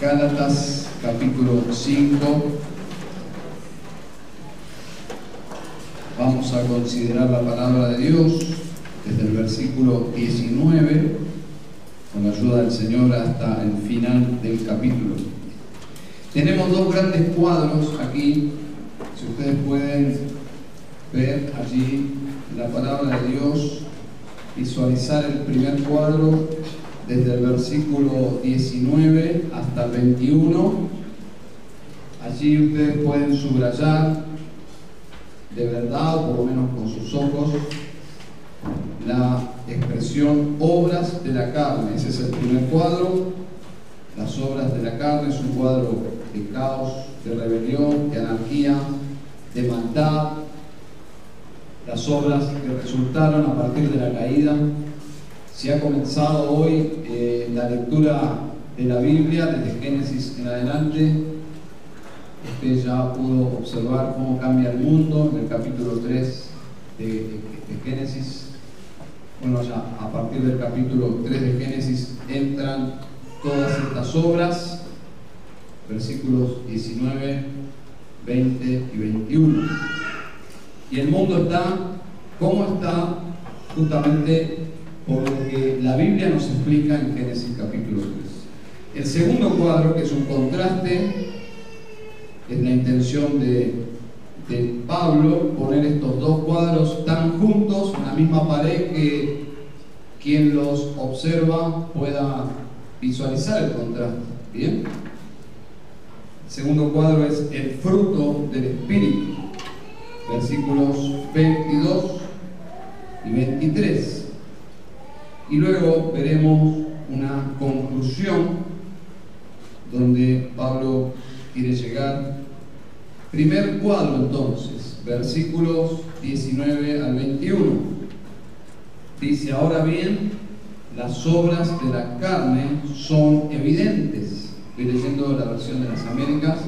Gálatas capítulo 5. Vamos a considerar la palabra de Dios desde el versículo 19, con la ayuda del Señor hasta el final del capítulo. Tenemos dos grandes cuadros aquí, si ustedes pueden ver allí la palabra de Dios, visualizar el primer cuadro desde el versículo 19 hasta el 21. Allí ustedes pueden subrayar de verdad, o por lo menos con sus ojos, la expresión obras de la carne. Ese es el primer cuadro. Las obras de la carne es un cuadro de caos, de rebelión, de anarquía, de maldad. Las obras que resultaron a partir de la caída se ha comenzado hoy eh, la lectura de la Biblia desde Génesis en adelante. Usted ya pudo observar cómo cambia el mundo en el capítulo 3 de, de Génesis. Bueno, ya a partir del capítulo 3 de Génesis entran todas estas obras, versículos 19, 20 y 21. Y el mundo está, ¿cómo está? Justamente por lo que la Biblia nos explica en Génesis capítulo 3. El segundo cuadro, que es un contraste, es la intención de, Pablo poner estos dos cuadros tan juntos en la misma pared que quien los observa pueda visualizar el contraste. ¿Bien? El segundo cuadro es el fruto del Espíritu, versículos 22 y 23. Y luego veremos una conclusión donde Pablo quiere llegar. Primer cuadro entonces, versículos 19 al 21. Dice, ahora bien, las obras de la carne son evidentes. Estoy leyendo la versión de las Américas,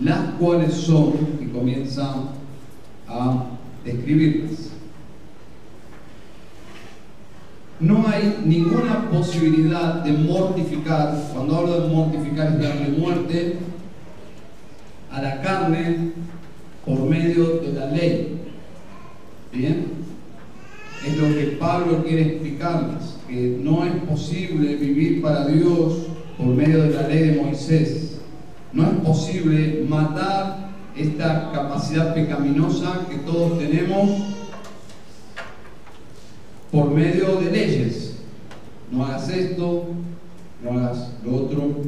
las cuales son, y comienza a describirlas no hay ninguna posibilidad de mortificar, cuando hablo de mortificar es darle muerte a la carne por medio de la ley. ¿Bien? Es lo que Pablo quiere explicarles, que no es posible vivir para Dios por medio de la ley de Moisés. No es posible matar esta capacidad pecaminosa que todos tenemos por medio de leyes. No hagas esto, no hagas lo otro.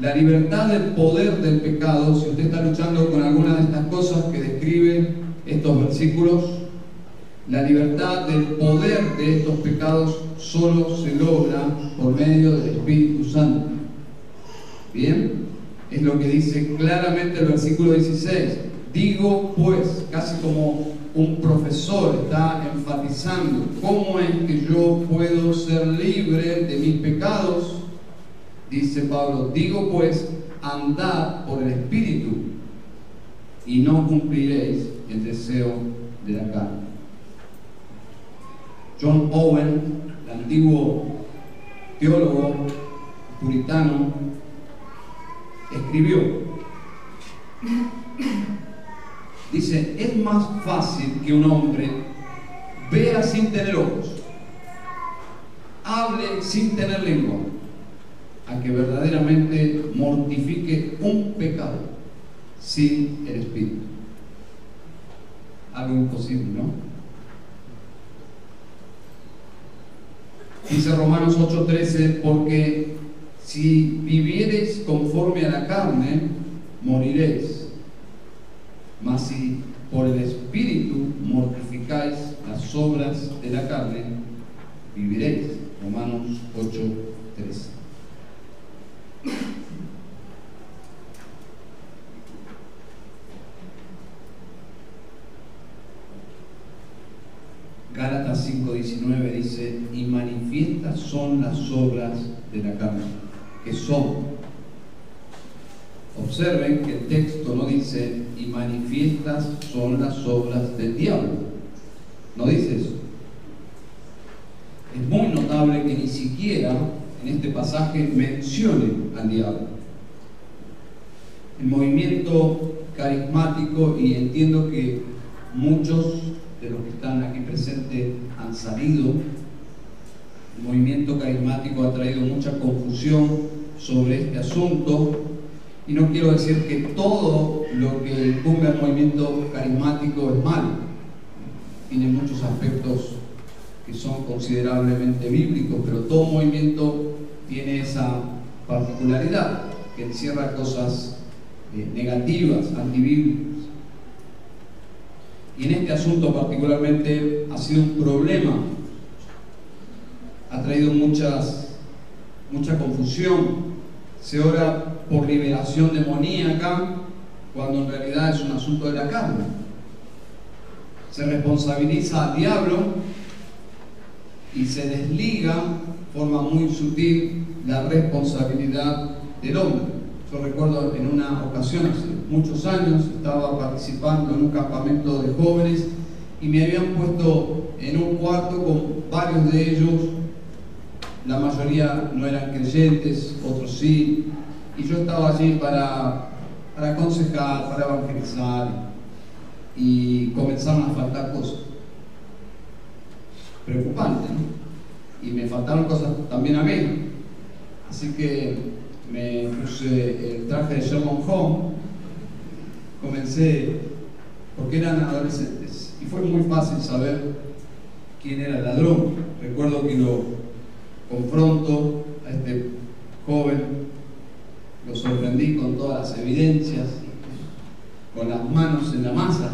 La libertad del poder del pecado, si usted está luchando con alguna de estas cosas que describe estos versículos, la libertad del poder de estos pecados solo se logra por medio del Espíritu Santo. Bien, es lo que dice claramente el versículo 16. Digo pues, casi como un profesor está enfatizando cómo es que yo puedo ser libre de mis pecados, dice Pablo, digo pues, andad por el Espíritu y no cumpliréis el deseo de la carne. John Owen, el antiguo teólogo puritano, escribió, Dice, es más fácil que un hombre vea sin tener ojos, hable sin tener lengua, a que verdaderamente mortifique un pecado sin el Espíritu. Algo imposible, ¿no? Dice Romanos 8:13, porque si viviereis conforme a la carne, moriréis mas si por el Espíritu mortificáis las obras de la carne, viviréis. Romanos 8, 13. Gálatas 5:19 dice, y manifiestas son las obras de la carne, que son Observen que el texto no dice, y manifiestas son las obras del diablo. No dice eso. Es muy notable que ni siquiera en este pasaje mencione al diablo. El movimiento carismático, y entiendo que muchos de los que están aquí presentes han salido, el movimiento carismático ha traído mucha confusión sobre este asunto, y no quiero decir que todo lo que incumbe al movimiento carismático es malo, tiene muchos aspectos que son considerablemente bíblicos, pero todo movimiento tiene esa particularidad, que encierra cosas eh, negativas, antibíblicas. Y en este asunto particularmente ha sido un problema, ha traído muchas, mucha confusión. Se ora por liberación demoníaca cuando en realidad es un asunto de la carne. Se responsabiliza al diablo y se desliga de forma muy sutil la responsabilidad del hombre. Yo recuerdo en una ocasión, hace muchos años, estaba participando en un campamento de jóvenes y me habían puesto en un cuarto con varios de ellos, la mayoría no eran creyentes, otros sí, y yo estaba allí para, para aconsejar, para evangelizar y comenzaron a faltar cosas preocupante, ¿no? Y me faltaron cosas también a mí. Así que me puse el traje de Sherman Home, comencé, porque eran adolescentes, y fue muy fácil saber quién era el ladrón. Recuerdo que lo confronto a este joven, lo sorprendí con todas las evidencias, con las manos en la masa,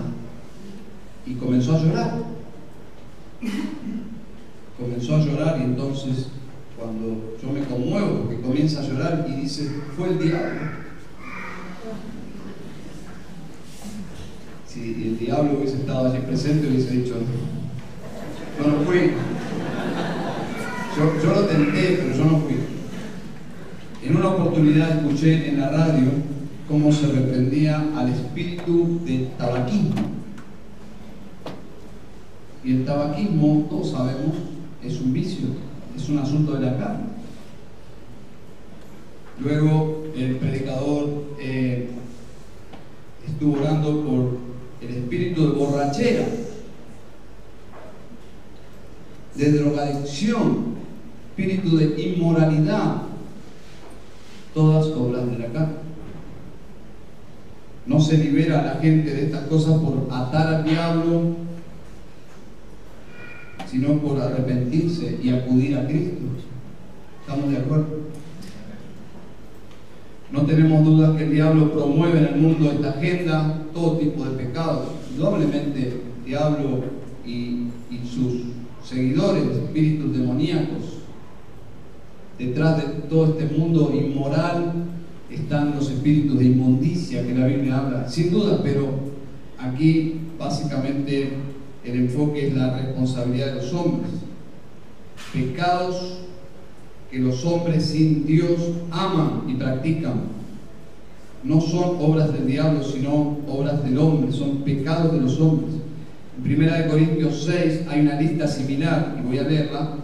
y comenzó a llorar comenzó a llorar y entonces cuando yo me conmuevo, porque comienza a llorar y dice, fue el diablo. Si el diablo hubiese estado allí presente, hubiese dicho, yo no fui. Yo, yo lo tenté, pero yo no fui. En una oportunidad escuché en la radio cómo se reprendía al espíritu del tabaquismo. Y el tabaquismo, todos sabemos, es un vicio, es un asunto de la carne. Luego el predicador eh, estuvo orando por el espíritu de borrachera, de drogadicción, espíritu de inmoralidad, todas obras de la carne. No se libera a la gente de estas cosas por atar al diablo, sino por arrepentirse y acudir a Cristo. ¿Estamos de acuerdo? No tenemos dudas que el diablo promueve en el mundo esta agenda, todo tipo de pecados. Indudablemente el diablo y sus seguidores, espíritus demoníacos, detrás de todo este mundo inmoral están los espíritus de inmundicia que la Biblia habla, sin duda, pero aquí básicamente el enfoque es la responsabilidad de los hombres. Pecados que los hombres sin Dios aman y practican. No son obras del diablo, sino obras del hombre, son pecados de los hombres. En 1 Corintios 6 hay una lista similar, y voy a leerla.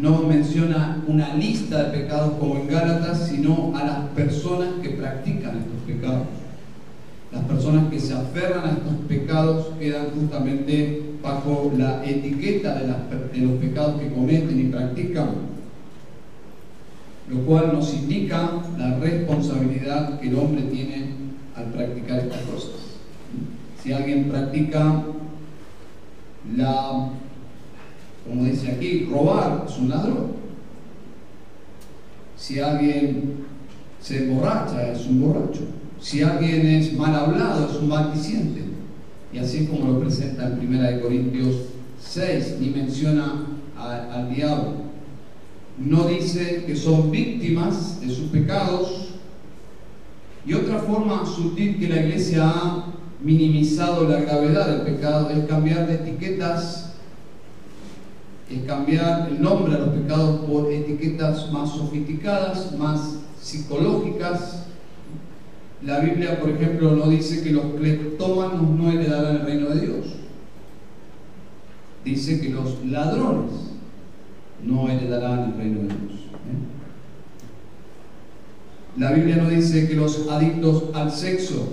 no menciona una lista de pecados como en Gálatas, sino a las personas que practican estos pecados. Las personas que se aferran a estos pecados quedan justamente bajo la etiqueta de, los pecados que cometen y practican, lo cual nos indica la responsabilidad que el hombre tiene al practicar estas cosas. Si alguien practica la, como dice aquí, robar, es un ladrón. Si alguien se emborracha, es un borracho. Si alguien es mal hablado, es un maldiciente. Y así como lo presenta en 1 Corintios 6, ni menciona al diablo. no dice que son víctimas de sus pecados. Y otra forma sutil que la iglesia ha minimizado la gravedad del pecado es cambiar de etiquetas, es cambiar el nombre a los pecados por etiquetas más sofisticadas, más psicológicas. La Biblia, por ejemplo, no dice que los cleptómanos no heredarán el reino de Dios. Dice que los ladrones no heredarán el reino de Dios. ¿eh? La Biblia no dice que los adictos al sexo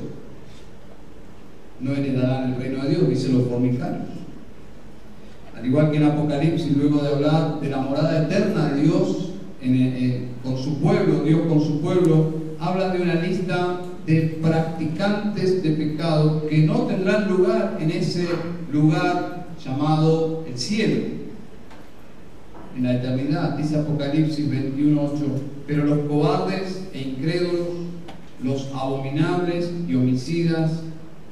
no heredarán el reino de Dios, dice los fornicarios. Al igual que en Apocalipsis, luego de hablar de la morada eterna de Dios eh, con su pueblo, Dios con su pueblo, habla de una lista de practicantes de pecado que no tendrán lugar en ese lugar llamado el cielo, en la eternidad, dice Apocalipsis 21.8, pero los cobardes e incrédulos, los abominables y homicidas,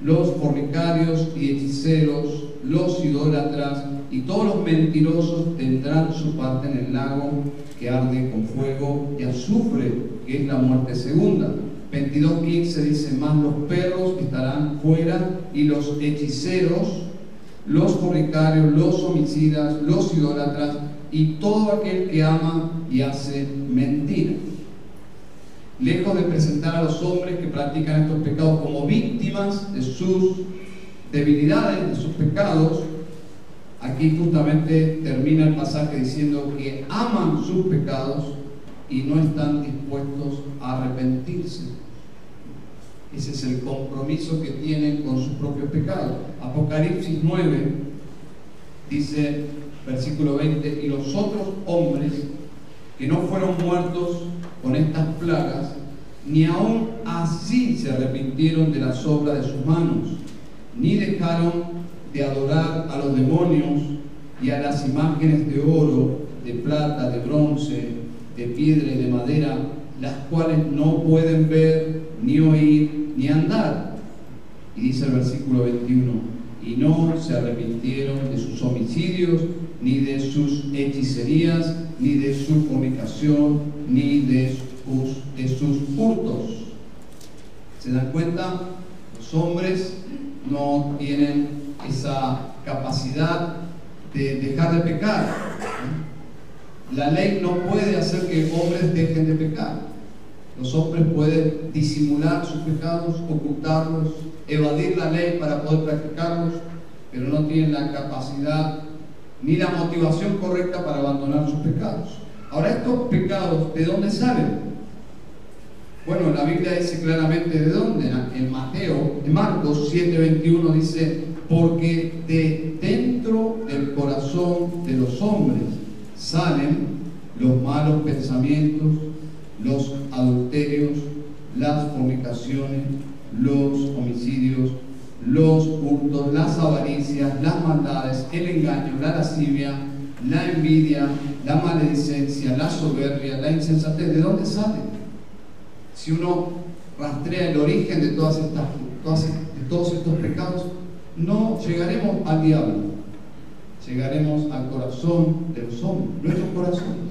los fornicarios y hechiceros, los idólatras y todos los mentirosos tendrán su parte en el lago que arde con fuego y azufre, que es la muerte segunda. 22.15 dice, más los perros estarán fuera y los hechiceros, los fornicarios, los homicidas, los idólatras y todo aquel que ama y hace mentira. Lejos de presentar a los hombres que practican estos pecados como víctimas de sus debilidades, de sus pecados, aquí justamente termina el pasaje diciendo que aman sus pecados y no están dispuestos a arrepentirse. Ese es el compromiso que tienen con sus propios pecados. Apocalipsis 9 dice, versículo 20, y los otros hombres que no fueron muertos con estas plagas, ni aún así se arrepintieron de las obras de sus manos, ni dejaron de adorar a los demonios y a las imágenes de oro, de plata, de bronce, de piedra y de madera, las cuales no pueden ver, ni oír, ni andar. Y dice el versículo 21, y no se arrepintieron de sus homicidios, ni de sus hechicerías, ni de su fornicación, ni de sus, de sus hurtos. ¿Se dan cuenta? Los hombres no tienen esa capacidad de dejar de pecar. La ley no puede hacer que hombres dejen de pecar. Los hombres pueden disimular sus pecados, ocultarlos, evadir la ley para poder practicarlos, pero no tienen la capacidad ni la motivación correcta para abandonar sus pecados. Ahora, estos pecados, ¿de dónde salen? Bueno, la Biblia dice claramente de dónde. En Mateo, en Marcos 7:21 dice, porque de dentro del corazón de los hombres salen los malos pensamientos, los adulterios, las fornicaciones, los homicidios, los hurtos, las avaricias, las maldades, el engaño, la lascivia, la envidia, la maledicencia, la soberbia, la insensatez. ¿De dónde sale? Si uno rastrea el origen de, todos estos pecados, no llegaremos al diablo, llegaremos al corazón de los hombres, nuestros corazones.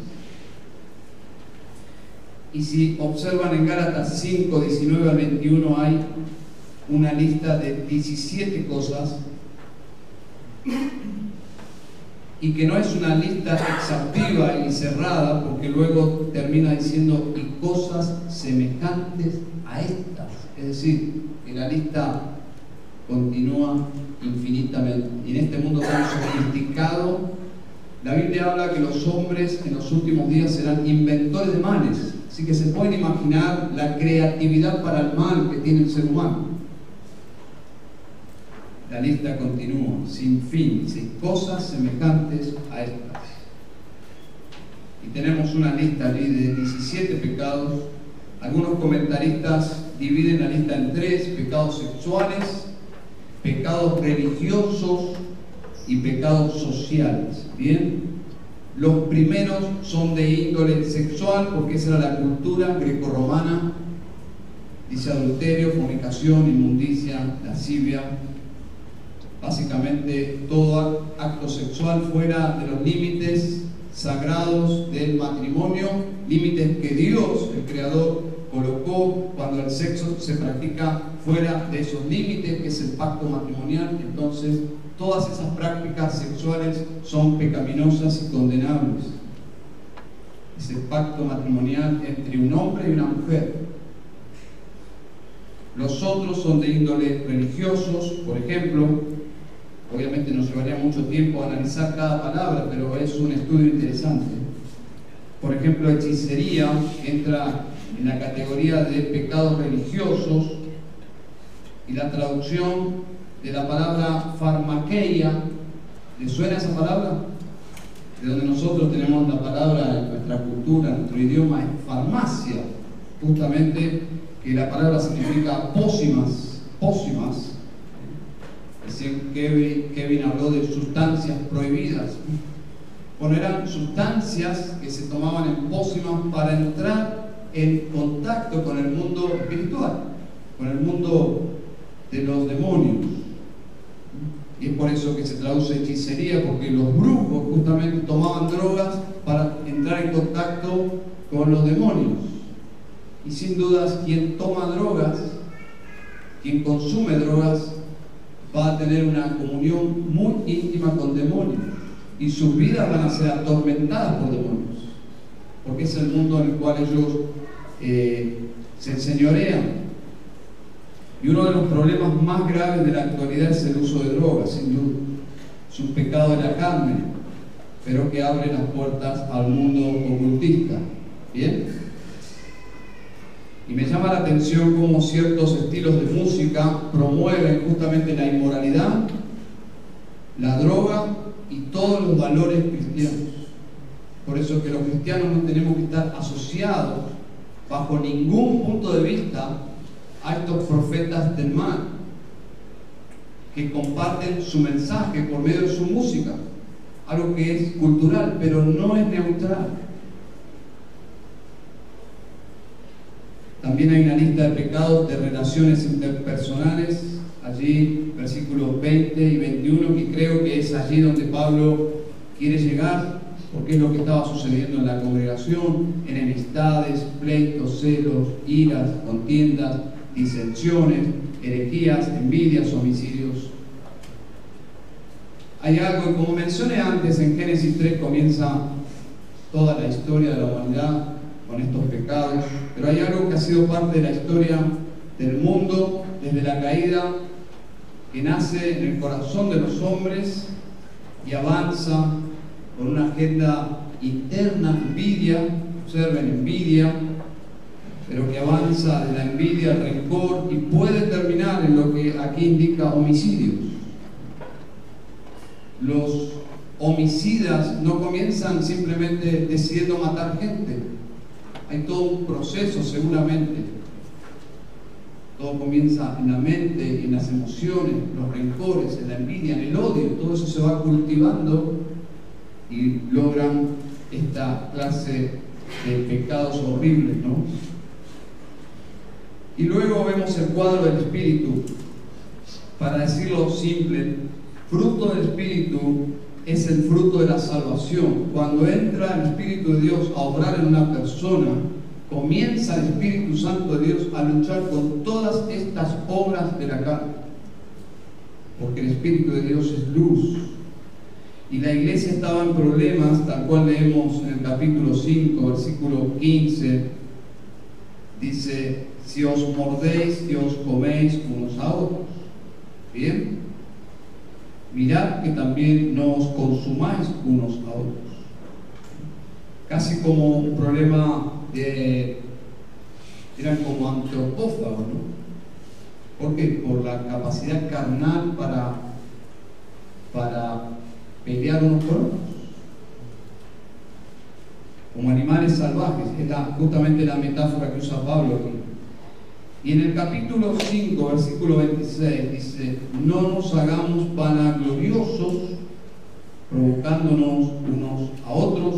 Y si observan en Gálatas 5, 19 al 21 hay una lista de 17 cosas y que no es una lista exhaustiva y cerrada porque luego termina diciendo y cosas semejantes a estas. Es decir, que la lista continúa infinitamente. Y en este mundo tan sofisticado, la Biblia habla que los hombres en los últimos días serán inventores de males. Así que se pueden imaginar la creatividad para el mal que tiene el ser humano. La lista continúa, sin fin, sin cosas semejantes a estas. Y tenemos una lista de 17 pecados. Algunos comentaristas dividen la lista en tres, pecados sexuales, pecados religiosos y pecados sociales. Bien, los primeros son de índole sexual, porque esa era la cultura grecorromana. Dice adulterio, fornicación, inmundicia, lascivia. Básicamente todo acto sexual fuera de los límites sagrados del matrimonio, límites que Dios, el Creador, colocó cuando el sexo se practica fuera de esos límites, que es el pacto matrimonial. Entonces, todas esas prácticas sexuales son pecaminosas y condenables. Ese pacto matrimonial entre un hombre y una mujer. Los otros son de índole religiosos, por ejemplo, obviamente nos llevaría mucho tiempo analizar cada palabra, pero es un estudio interesante. Por ejemplo, hechicería entra en la categoría de pecados religiosos y la traducción de la palabra farmaqueia, ¿le suena esa palabra? De donde nosotros tenemos la palabra en nuestra cultura, en nuestro idioma, es farmacia, justamente que la palabra significa pócimas, pócimas. Kevin, Kevin habló de sustancias prohibidas. Bueno, eran sustancias que se tomaban en pócimas para entrar en contacto con el mundo espiritual, con el mundo de los demonios. Y es por eso que se traduce hechicería, porque los brujos justamente tomaban drogas para entrar en contacto con los demonios. Y sin dudas, quien toma drogas, quien consume drogas, va a tener una comunión muy íntima con demonios. Y sus vidas van a ser atormentadas por demonios. Porque es el mundo en el cual ellos eh, se enseñorean. Y uno de los problemas más graves de la actualidad es el uso de drogas, sin duda. Es un pecado de la carne, pero que abre las puertas al mundo ocultista. ¿Bien? Y me llama la atención cómo ciertos estilos de música promueven justamente la inmoralidad, la droga y todos los valores cristianos. Por eso que los cristianos no tenemos que estar asociados bajo ningún punto de vista a estos profetas del mal que comparten su mensaje por medio de su música, algo que es cultural, pero no es neutral. También hay una lista de pecados de relaciones interpersonales, allí versículos 20 y 21, que creo que es allí donde Pablo quiere llegar, porque es lo que estaba sucediendo en la congregación, enemistades, pleitos, celos, iras, contiendas, disensiones, herejías, envidias, homicidios. Hay algo, como mencioné antes, en Génesis 3 comienza toda la historia de la humanidad, con estos pecados, pero hay algo que ha sido parte de la historia del mundo desde la caída, que nace en el corazón de los hombres y avanza con una agenda interna, envidia, observen envidia, pero que avanza de la envidia al rencor y puede terminar en lo que aquí indica homicidios. Los homicidas no comienzan simplemente decidiendo matar gente, hay todo un proceso seguramente. Todo comienza en la mente, en las emociones, los rencores, en la envidia, en el odio. Todo eso se va cultivando y logran esta clase de pecados horribles, ¿no? Y luego vemos el cuadro del Espíritu. Para decirlo simple, fruto del Espíritu es el fruto de la salvación. Cuando entra el Espíritu de Dios a obrar en una persona, comienza el Espíritu Santo de Dios a luchar con todas estas obras de la carne. Porque el Espíritu de Dios es luz. Y la iglesia estaba en problemas, tal cual leemos en el capítulo 5, versículo 15. Dice, si os mordéis y os coméis unos a otros. Bien, mirad que también no os consumáis unos a otros. Casi como un problema de... eran como antropófagos, ¿no? ¿Por qué? Por la capacidad carnal para, para pelear unos con otros. Como animales salvajes, es justamente la metáfora que usa Pablo aquí. Y en el capítulo 5, versículo 26, dice, no nos hagamos vanagloriosos, provocándonos unos a otros,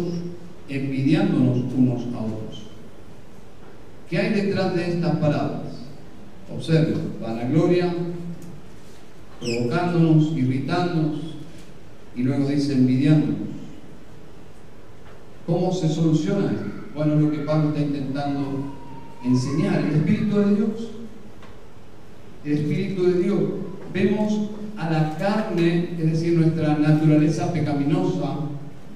envidiándonos unos a otros. ¿Qué hay detrás de estas palabras? Observen, vanagloria, provocándonos, irritándonos, y luego dice envidiándonos. ¿Cómo se soluciona esto? Bueno, es lo que Pablo está intentando enseñar. El Espíritu de Dios. El Espíritu de Dios. Vemos a la carne, es decir, nuestra naturaleza pecaminosa,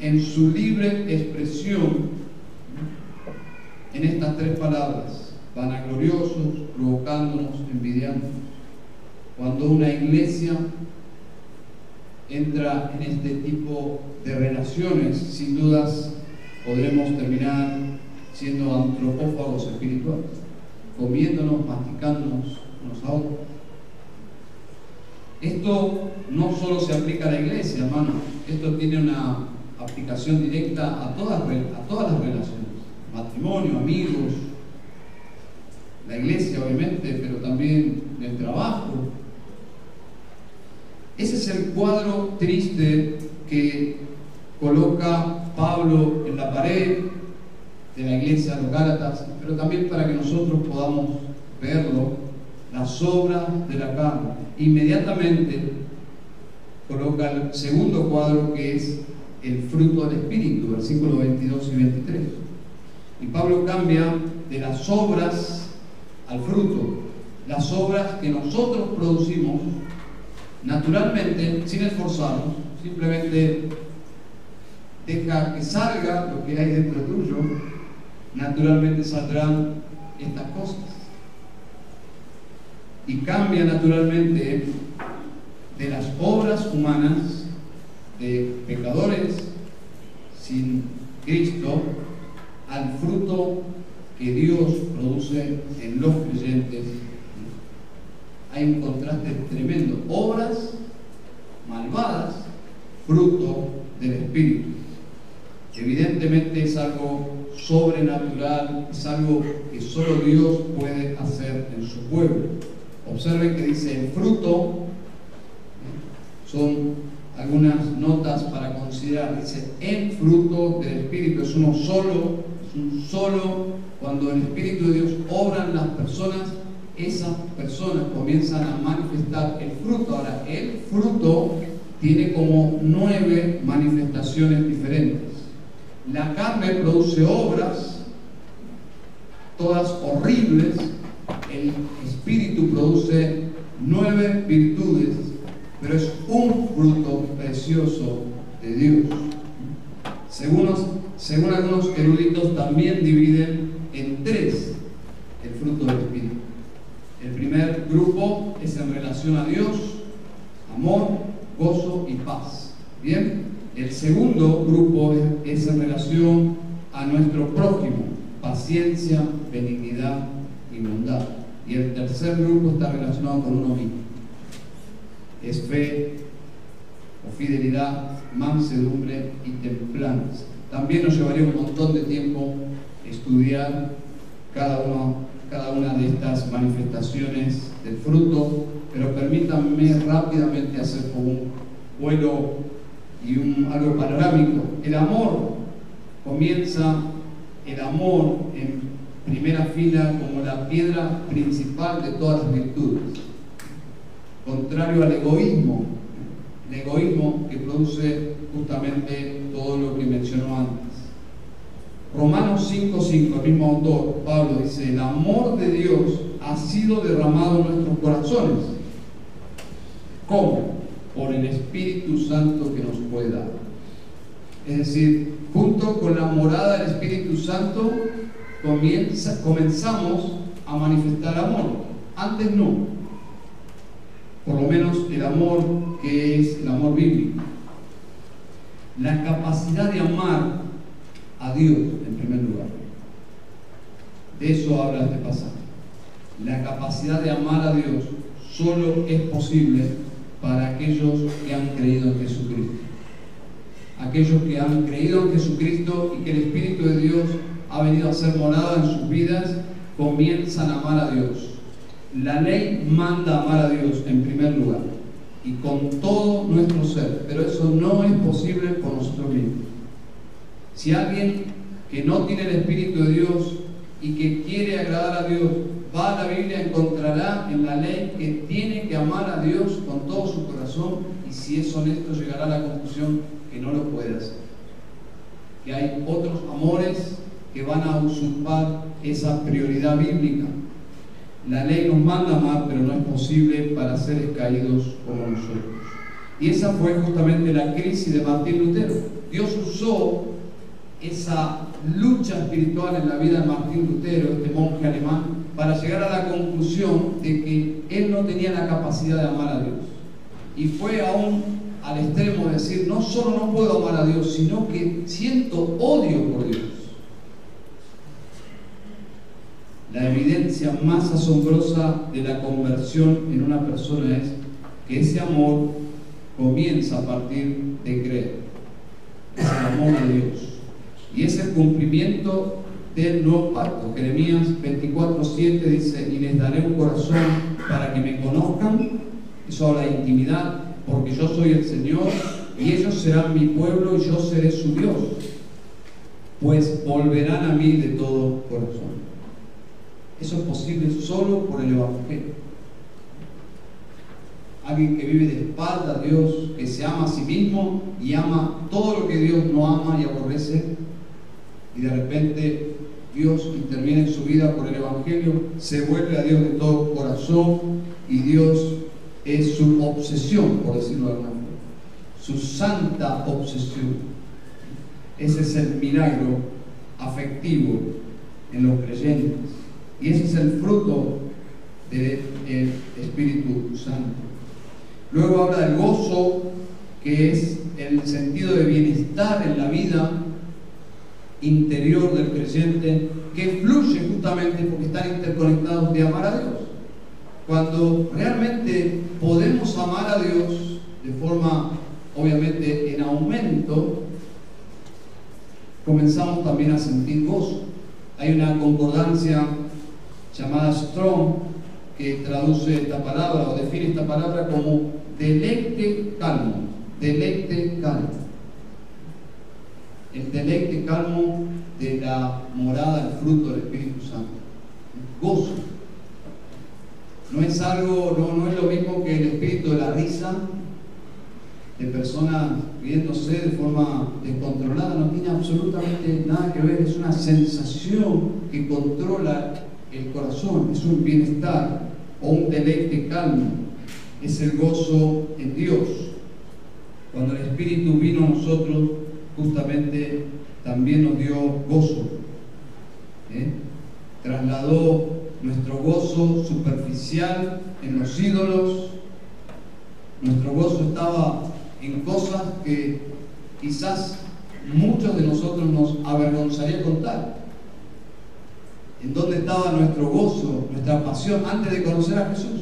en su libre expresión en estas tres palabras, vanagloriosos, provocándonos, envidiándonos. Cuando una iglesia entra en este tipo de relaciones, sin dudas podremos terminar siendo antropófagos espirituales, comiéndonos, masticándonos unos a otros. Esto no solo se aplica a la iglesia, hermano, esto tiene una aplicación directa a todas, a todas las relaciones, matrimonio, amigos, la iglesia obviamente, pero también el trabajo. Ese es el cuadro triste que coloca Pablo en la pared de la iglesia los Gálatas, pero también para que nosotros podamos verlo, las obras de la carne. Inmediatamente coloca el segundo cuadro que es el fruto del Espíritu, versículos 22 y 23. Y Pablo cambia de las obras al fruto, las obras que nosotros producimos naturalmente, sin esforzarnos, simplemente deja que salga lo que hay dentro tuyo, naturalmente saldrán estas cosas. Y cambia naturalmente de las obras humanas de pecadores sin Cristo al fruto que Dios produce en los creyentes. Hay un contraste tremendo. Obras malvadas, fruto del Espíritu. Evidentemente es algo sobrenatural, es algo que solo Dios puede hacer en su pueblo. Observen que dice el fruto, son algunas notas para considerar. Dice, el fruto del Espíritu es uno solo, es un solo. Cuando el Espíritu de Dios obra en las personas, esas personas comienzan a manifestar el fruto. Ahora, el fruto tiene como nueve manifestaciones diferentes. La carne produce obras, todas horribles. El Espíritu produce nueve virtudes pero es un fruto precioso de Dios. Según, algunos eruditos también dividen en tres el fruto del Espíritu. El primer grupo es en relación a Dios, amor, gozo y paz. Bien, el segundo grupo es en relación a nuestro prójimo, paciencia, benignidad y bondad. Y el tercer grupo está relacionado con uno mismo es fe o fidelidad, mansedumbre y templanza. También nos llevaría un montón de tiempo estudiar cada, cada una de estas manifestaciones del fruto, pero permítanme rápidamente hacer como un vuelo y un, algo panorámico. El amor comienza, el amor en primera fila como la piedra principal de todas las virtudes contrario al egoísmo, el egoísmo que produce justamente todo lo que mencionó antes. Romanos 5.5, el mismo autor, Pablo dice, el amor de Dios ha sido derramado en nuestros corazones. ¿Cómo? Por el Espíritu Santo que nos puede dar. Es decir, junto con la morada del Espíritu Santo comienza, comenzamos a manifestar amor. Antes no por lo menos el amor que es el amor bíblico. La capacidad de amar a Dios en primer lugar. De eso habla este pasaje. La capacidad de amar a Dios solo es posible para aquellos que han creído en Jesucristo. Aquellos que han creído en Jesucristo y que el Espíritu de Dios ha venido a ser morada en sus vidas, comienzan a amar a Dios la ley manda amar a Dios en primer lugar y con todo nuestro ser, pero eso no es posible por nosotros mismos. Si alguien que no tiene el Espíritu de Dios y que quiere agradar a Dios va a la Biblia, encontrará en la ley que tiene que amar a Dios con todo su corazón y si es honesto llegará a la conclusión que no lo puede hacer. que hay otros amores que van a usurpar esa prioridad bíblica. La ley nos manda amar, pero no es posible para seres caídos como nosotros. Y esa fue justamente la crisis de Martín Lutero. Dios usó esa lucha espiritual en la vida de Martín Lutero, este monje alemán, para llegar a la conclusión de que él no tenía la capacidad de amar a Dios. Y fue aún al extremo de decir, no solo no puedo amar a Dios, sino que siento odio por Dios. La evidencia más asombrosa de la conversión en una persona es que ese amor comienza a partir de creer. Es el amor de Dios. Y es el cumplimiento del nuevo pacto. Jeremías 24:7 dice, y les daré un corazón para que me conozcan. Eso habla de intimidad, porque yo soy el Señor y ellos serán mi pueblo y yo seré su Dios. Pues volverán a mí de todo corazón. Eso es posible solo por el Evangelio. Alguien que vive de espalda a Dios, que se ama a sí mismo y ama todo lo que Dios no ama y aborrece. Y de repente Dios interviene en su vida por el Evangelio, se vuelve a Dios de todo corazón y Dios es su obsesión, por decirlo de su santa obsesión. Ese es el milagro afectivo en los creyentes. Y ese es el fruto del Espíritu Santo. Luego habla del gozo, que es el sentido de bienestar en la vida interior del creyente, que fluye justamente porque están interconectados de amar a Dios. Cuando realmente podemos amar a Dios de forma, obviamente, en aumento, comenzamos también a sentir gozo. Hay una concordancia llamada Strong, que traduce esta palabra o define esta palabra como deleite calmo, deleite calmo. El deleite calmo de la morada, el fruto del Espíritu Santo. Gozo. No es algo, no, no es lo mismo que el espíritu de la risa, de personas viéndose de forma descontrolada, no tiene absolutamente nada que ver, es una sensación que controla el corazón, es un bienestar o un deleite calmo, es el gozo en Dios. Cuando el Espíritu vino a nosotros, justamente también nos dio gozo. ¿eh? Trasladó nuestro gozo superficial en los ídolos. Nuestro gozo estaba en cosas que quizás muchos de nosotros nos avergonzaría contar en dónde estaba nuestro gozo, nuestra pasión antes de conocer a Jesús.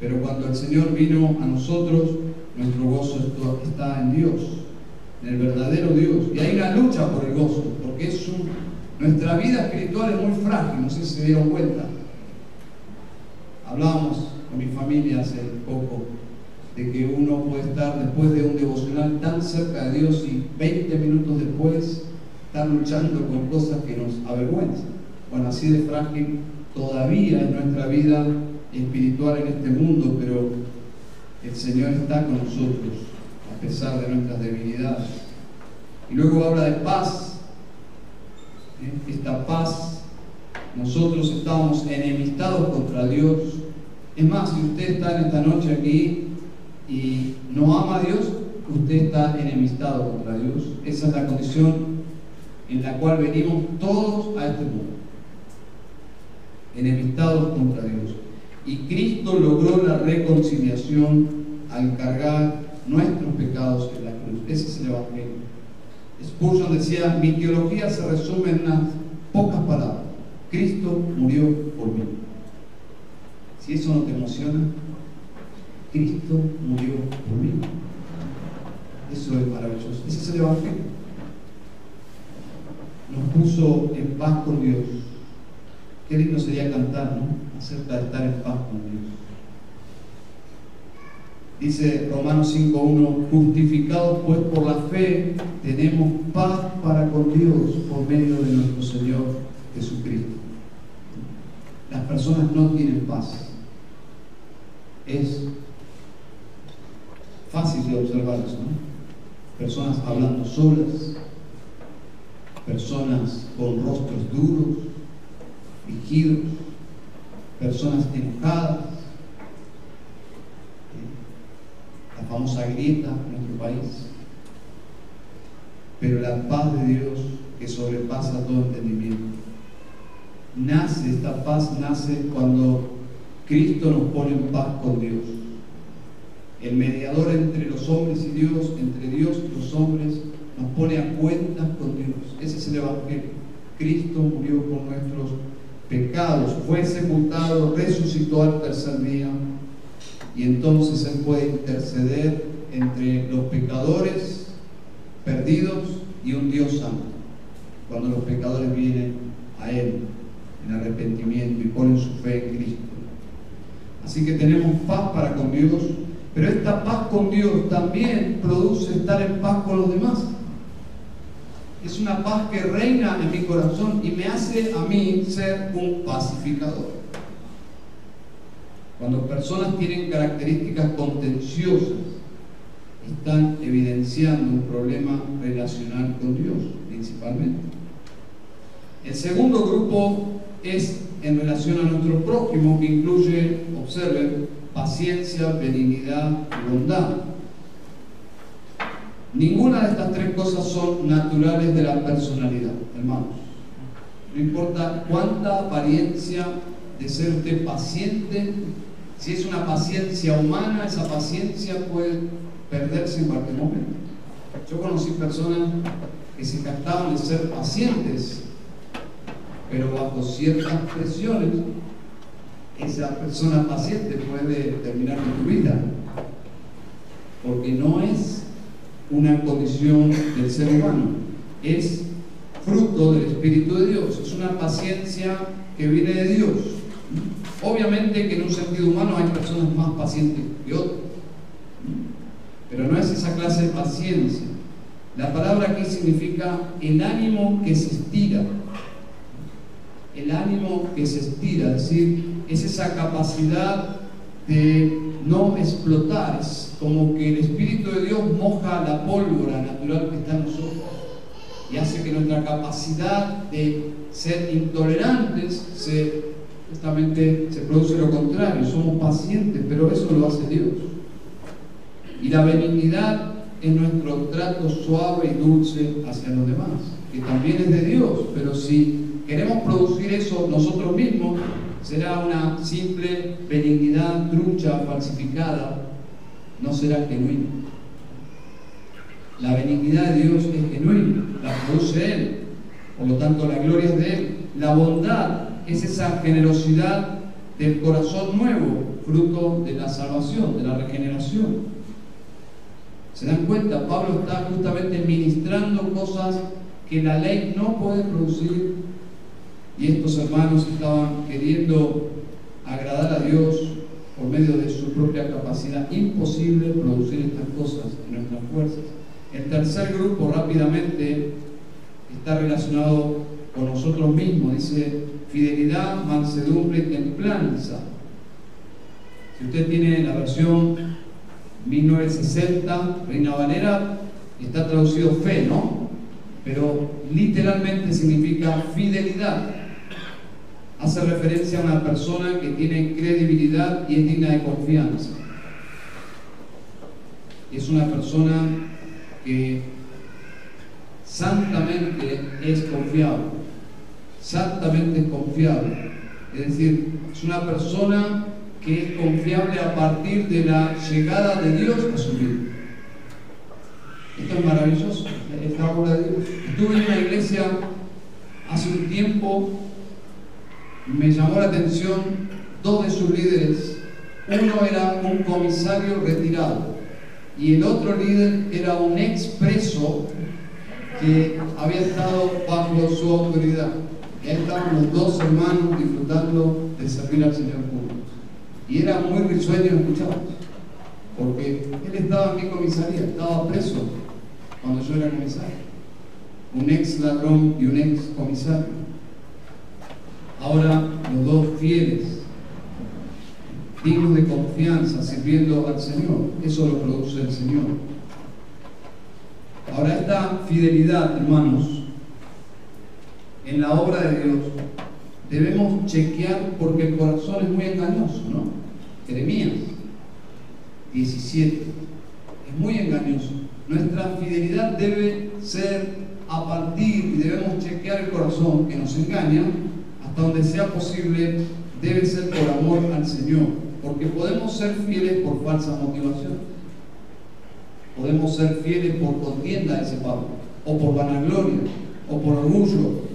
Pero cuando el Señor vino a nosotros, nuestro gozo está en Dios, en el verdadero Dios. Y hay una lucha por el gozo, porque es nuestra vida espiritual es muy frágil, no sé si se dieron cuenta. Hablábamos con mi familia hace poco de que uno puede estar después de un devocional tan cerca de Dios y 20 minutos después estar luchando con cosas que nos avergüenzan. Bueno, así de frágil todavía es nuestra vida espiritual en este mundo, pero el Señor está con nosotros a pesar de nuestras debilidades. Y luego habla de paz. ¿eh? Esta paz, nosotros estamos enemistados contra Dios. Es más, si usted está en esta noche aquí y no ama a Dios, usted está enemistado contra Dios. Esa es la condición en la cual venimos todos a este mundo, enemistados contra Dios. Y Cristo logró la reconciliación al cargar nuestros pecados Spurgeon decía, mi teología se resume en unas pocas palabras. Cristo murió por mí. Si eso no te emociona, Cristo murió por mí. Eso es maravilloso. Ese es el Evangelio nos puso en paz con Dios. Qué lindo sería cantar, ¿no? Acerca de estar en paz con Dios. Dice Romanos 5.1, justificados pues por la fe, tenemos paz para con Dios por medio de nuestro Señor Jesucristo. Las personas no tienen paz. Es fácil de observar eso, ¿no? personas hablando solas, personas con rostros duros, fingidos, personas enojadas, la famosa grieta en nuestro país. Pero la paz de Dios que sobrepasa todo entendimiento. Nace, esta paz nace cuando Cristo nos pone en paz con Dios. El mediador entre los hombres y Dios, entre Dios y los hombres, nos pone a cuentas con Dios. Ese es el Evangelio. Cristo murió por nuestros pecados, fue sepultado, resucitó al tercer día y entonces Él puede interceder entre los pecadores perdidos y un Dios santo. Cuando los pecadores vienen a Él en arrepentimiento y ponen su fe en Cristo. Así que tenemos paz para con Dios, pero esta paz con Dios también produce estar en paz con los demás. Es una paz que reina en mi corazón y me hace a mí ser un pacificador. Cuando personas tienen características contenciosas, están evidenciando un problema relacional con Dios, principalmente. El segundo grupo es en relación a nuestro prójimo, que incluye, observen, paciencia, benignidad y bondad. Ninguna de estas tres cosas son naturales de la personalidad, hermanos. No importa cuánta apariencia de ser usted paciente, si es una paciencia humana, esa paciencia puede perderse en cualquier momento. Yo conocí personas que se captaban de ser pacientes, pero bajo ciertas presiones, esa persona paciente puede terminar con tu vida, porque no es una condición del ser humano, es fruto del Espíritu de Dios, es una paciencia que viene de Dios. Obviamente que en un sentido humano hay personas más pacientes que otras, pero no es esa clase de paciencia. La palabra aquí significa el ánimo que se estira, el ánimo que se estira, es decir, es esa capacidad de no explotar, es como que el Espíritu de Dios moja la pólvora natural que está en nosotros y hace que nuestra capacidad de ser intolerantes se, justamente se produce lo contrario, somos pacientes, pero eso lo hace Dios. Y la benignidad es nuestro trato suave y dulce hacia los demás, que también es de Dios, pero si queremos producir eso nosotros mismos, será una simple benignidad trucha, falsificada, no será genuina. La benignidad de Dios es genuina, la produce Él, por lo tanto la gloria es de Él. La bondad es esa generosidad del corazón nuevo, fruto de la salvación, de la regeneración. ¿Se dan cuenta? Pablo está justamente ministrando cosas que la ley no puede producir y estos hermanos estaban queriendo agradar a Dios por medio de su propia capacidad. Imposible producir estas cosas en nuestras fuerzas. El tercer grupo rápidamente está relacionado con nosotros mismos. Dice fidelidad, mansedumbre y templanza. Si usted tiene la versión 1960, Reina Valera, está traducido fe, ¿no? Pero literalmente significa fidelidad hace referencia a una persona que tiene credibilidad y es digna de confianza. Es una persona que santamente es confiable, santamente confiable. Es decir, es una persona que es confiable a partir de la llegada de Dios a su vida. Esto es maravilloso, esta obra de Dios. Estuve en una iglesia hace un tiempo me llamó la atención dos de sus líderes. Uno era un comisario retirado y el otro líder era un expreso que había estado bajo su autoridad. Ahí estaban los dos hermanos disfrutando de servir al Señor juntos. Y era muy risueño escucharlos, porque él estaba en mi comisaría, estaba preso cuando yo era comisario. Un ex ladrón y un ex comisario. Ahora los dos fieles, dignos de confianza, sirviendo al Señor. Eso lo produce el Señor. Ahora esta fidelidad, hermanos, en la obra de Dios, debemos chequear porque el corazón es muy engañoso, ¿no? Jeremías 17, es muy engañoso. Nuestra fidelidad debe ser a partir y debemos chequear el corazón que nos engaña hasta donde sea posible, debe ser por amor al Señor, porque podemos ser fieles por falsa motivación. Podemos ser fieles por contienda, ese Pablo, o por vanagloria, o por orgullo,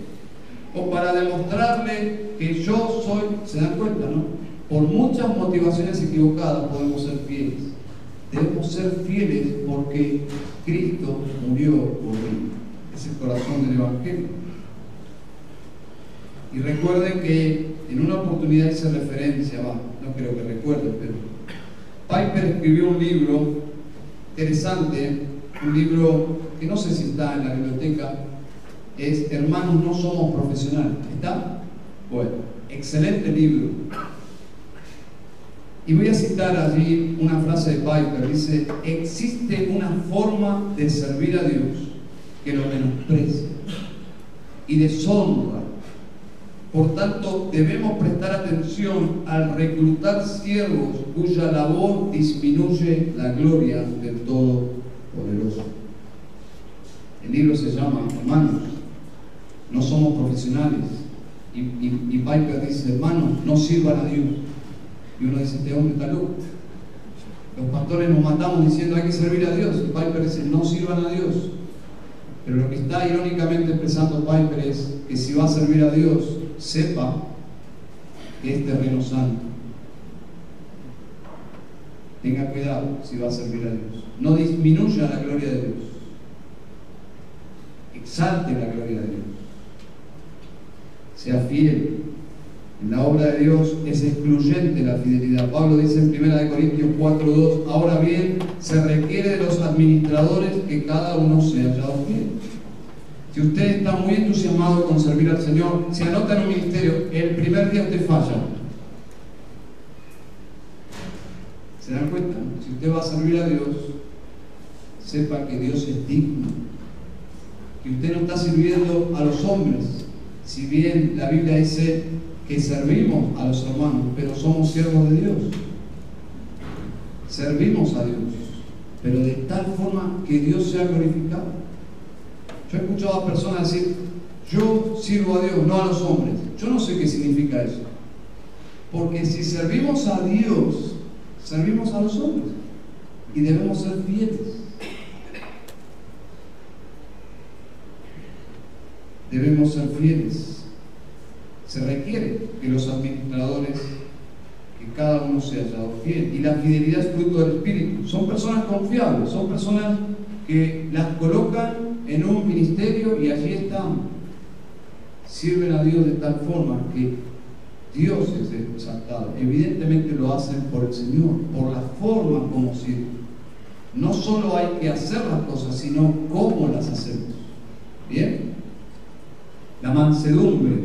o para demostrarle que yo soy, se dan cuenta, ¿no? Por muchas motivaciones equivocadas podemos ser fieles. Debemos ser fieles porque Cristo murió por mí. Es el corazón del Evangelio. Y recuerden que en una oportunidad hice referencia, va, no creo que recuerden, pero Piper escribió un libro interesante, un libro que no sé si está en la biblioteca, es Hermanos no somos profesionales. ¿Está? Bueno, excelente libro. Y voy a citar allí una frase de Piper. Dice, existe una forma de servir a Dios que lo menosprecia y deshonra. Por tanto, debemos prestar atención al reclutar siervos cuya labor disminuye la gloria del Todopoderoso. El libro se llama Hermanos, no somos profesionales. Y, Piper dice, hermanos, no sirvan a Dios. Y uno dice, este hombre está loco. Los pastores nos matamos diciendo hay que servir a Dios. Y Piper dice, no sirvan a Dios. Pero lo que está irónicamente expresando Piper es que si va a servir a Dios, sepa que es terreno santo. Tenga cuidado si va a servir a Dios. No disminuya la gloria de Dios. Exalte la gloria de Dios. Sea fiel. En la obra de Dios es excluyente la fidelidad. Pablo dice en 1 Corintios 4.2, ahora bien, se requiere de los administradores que cada uno sea fiel. Si usted está muy entusiasmado con servir al Señor, se anota en un ministerio, el primer día usted falla. ¿Se dan cuenta? Si usted va a servir a Dios, sepa que Dios es digno. Que usted no está sirviendo a los hombres. Si bien la Biblia dice que servimos a los hermanos, pero somos siervos de Dios. Servimos a Dios, pero de tal forma que Dios sea glorificado. Yo he escuchado a personas decir, yo sirvo a Dios, no a los hombres. Yo no sé qué significa eso. Porque si servimos a Dios, servimos a los hombres. Y debemos ser fieles. Debemos ser fieles. Se requiere que los administradores, que cada uno sea hallado fiel. Y la fidelidad es fruto del Espíritu. Son personas confiables, son personas que las colocan en un ministerio y allí están. Sirven a Dios de tal forma que Dios es exaltado. Evidentemente lo hacen por el Señor, por la forma como sirven. No solo hay que hacer las cosas, sino cómo las hacemos. ¿Bien? La mansedumbre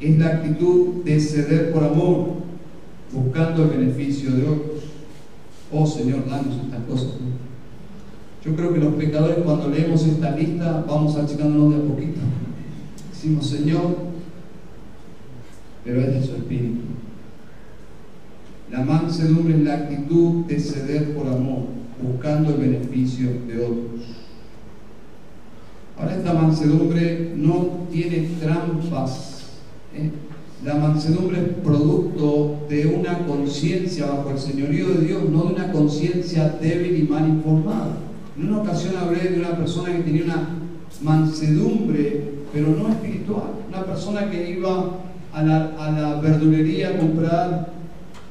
es la actitud de ceder por amor, buscando el beneficio de otros. Oh Señor, danos estas cosas. Yo creo que los pecadores cuando leemos esta lista vamos achicándonos de a poquito. Decimos, Señor, pero es de su espíritu. La mansedumbre es la actitud de ceder por amor, buscando el beneficio de otros. Ahora esta mansedumbre no tiene trampas. ¿eh? La mansedumbre es producto de una conciencia bajo el señorío de Dios, no de una conciencia débil y mal informada. En una ocasión hablé de una persona que tenía una mansedumbre, pero no espiritual. Una persona que iba a la, verdulería a comprar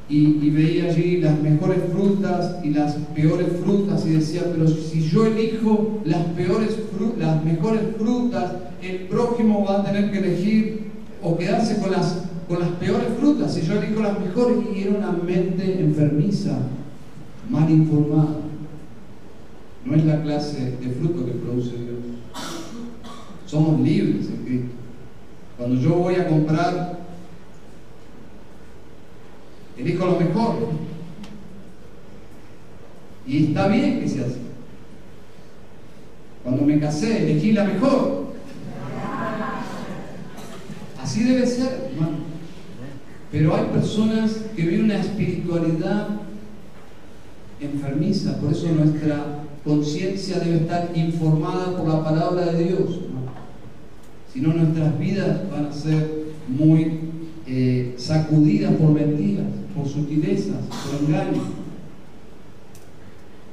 y, veía allí las mejores frutas y las peores frutas y decía, pero si yo elijo las peores las mejores frutas, el prójimo va a tener que elegir o quedarse con las, con las peores frutas. Si yo elijo las mejores, y era una mente enfermiza, mal informada. No es la clase de fruto que produce Dios. Somos libres en Cristo. Cuando yo voy a comprar, elijo lo mejor. Y está bien que se hace. Cuando me casé, elegí la mejor. Así debe ser, hermano. Pero hay personas que viven una espiritualidad enfermiza, por eso nuestra conciencia debe estar informada por la palabra de Dios. Si no, nuestras vidas van a ser muy eh, sacudidas por mentiras, por sutilezas, por engaños.